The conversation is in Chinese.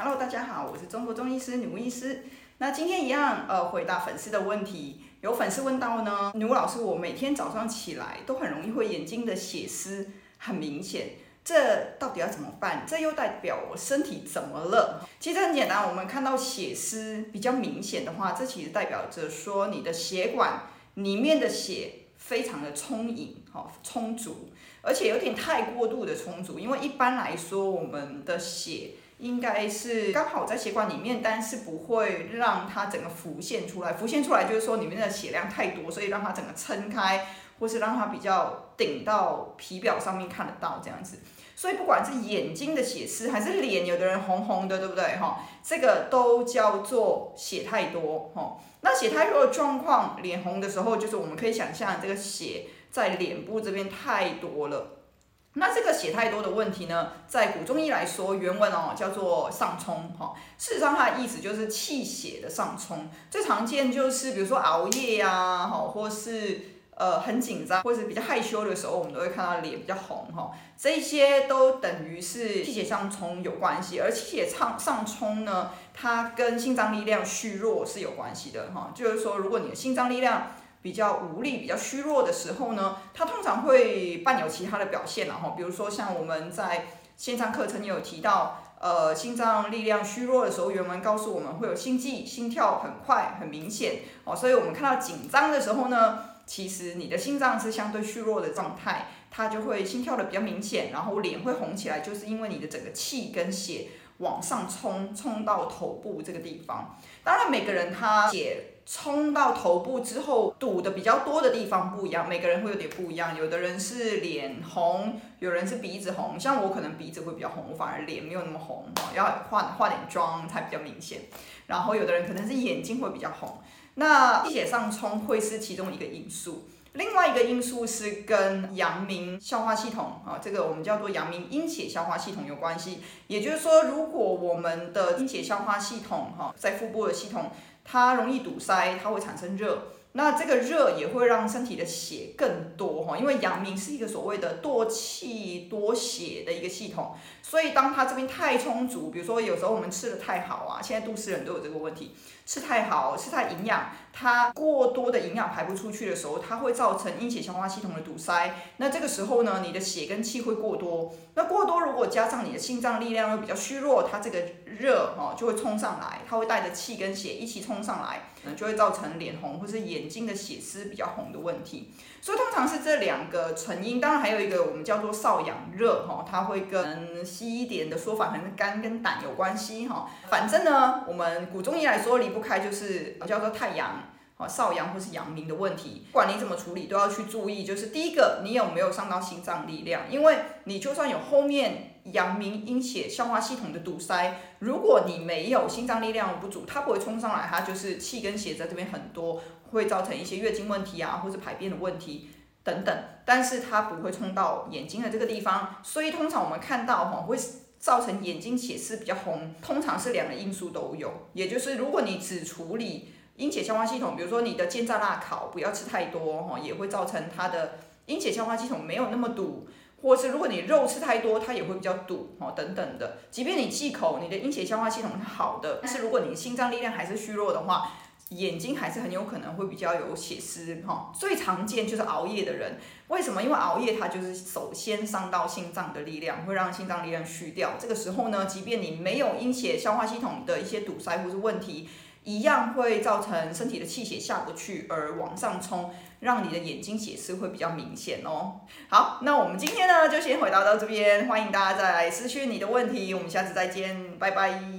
Hello，大家好，我是中国中医师女巫医师。那今天一样，呃，回答粉丝的问题。有粉丝问到呢，女巫老师，我每天早上起来都很容易会眼睛的血丝很明显，这到底要怎么办？这又代表我身体怎么了？其实很简单，我们看到血丝比较明显的话，这其实代表着说你的血管里面的血非常的充盈，哈，充足，而且有点太过度的充足，因为一般来说我们的血。应该是刚好在血管里面，但是不会让它整个浮现出来。浮现出来就是说里面的血量太多，所以让它整个撑开，或是让它比较顶到皮表上面看得到这样子。所以不管是眼睛的血丝，还是脸，有的人红红的，对不对？哈，这个都叫做血太多。哈，那血太多的状况，脸红的时候，就是我们可以想象这个血在脸部这边太多了。那这个血太多的问题呢，在古中医来说，原文哦叫做上冲哈。事实上，它的意思就是气血的上冲。最常见就是比如说熬夜呀，哈，或是呃很紧张，或是比较害羞的时候，我们都会看到脸比较红哈。这些都等于是气血上冲有关系，而气血上上冲呢，它跟心脏力量虚弱是有关系的哈。就是说，如果你的心脏力量比较无力、比较虚弱的时候呢，它通常会伴有其他的表现，然后比如说像我们在线上课程也有提到，呃，心脏力量虚弱的时候，原文告诉我们会有心悸、心跳很快、很明显哦，所以我们看到紧张的时候呢，其实你的心脏是相对虚弱的状态，它就会心跳的比较明显，然后脸会红起来，就是因为你的整个气跟血往上冲，冲到头部这个地方。当然，每个人他血。冲到头部之后，堵的比较多的地方不一样，每个人会有点不一样。有的人是脸红，有人是鼻子红。像我可能鼻子会比较红，我反而脸没有那么红，要化化点妆才比较明显。然后有的人可能是眼睛会比较红。那气血上冲会是其中一个因素，另外一个因素是跟阳明消化系统啊，这个我们叫做阳明阴血消化系统有关系。也就是说，如果我们的阴血消化系统哈，在腹部的系统。它容易堵塞，它会产生热，那这个热也会让身体的血更多哈，因为阳明是一个所谓的多气多血的一个系统，所以当它这边太充足，比如说有时候我们吃的太好啊，现在都市人都有这个问题，吃太好，吃太营养，它过多的营养排不出去的时候，它会造成阴血消化系统的堵塞，那这个时候呢，你的血跟气会过多，那过多如果加上你的心脏力量又比较虚弱，它这个。热哈就会冲上来，它会带着气跟血一起冲上来，嗯，就会造成脸红或是眼睛的血丝比较红的问题。所以通常是这两个成因，当然还有一个我们叫做少阳热哈，它会跟西医一点的说法，可能肝跟胆有关系哈。反正呢，我们古中医来说离不开就是叫做太阳。啊，少阳或是阳明的问题，不管你怎么处理，都要去注意。就是第一个，你有没有伤到心脏力量？因为你就算有后面阳明阴血消化系统的堵塞，如果你没有心脏力量不足，它不会冲上来，它就是气跟血在这边很多，会造成一些月经问题啊，或者排便的问题等等。但是它不会冲到眼睛的这个地方，所以通常我们看到哈，会造成眼睛血丝比较红，通常是两个因素都有，也就是如果你只处理。阴血消化系统，比如说你的煎炸辣烤不要吃太多哈，也会造成它的阴血消化系统没有那么堵，或是如果你肉吃太多，它也会比较堵哈等等的。即便你忌口，你的阴血消化系统是好的，但是如果你心脏力量还是虚弱的话，眼睛还是很有可能会比较有血丝哈。最常见就是熬夜的人，为什么？因为熬夜它就是首先伤到心脏的力量，会让心脏力量虚掉。这个时候呢，即便你没有阴血消化系统的一些堵塞或是问题。一样会造成身体的气血下不去而往上冲，让你的眼睛血丝会比较明显哦。好，那我们今天呢就先回答到这边，欢迎大家再来私讯你的问题，我们下次再见，拜拜。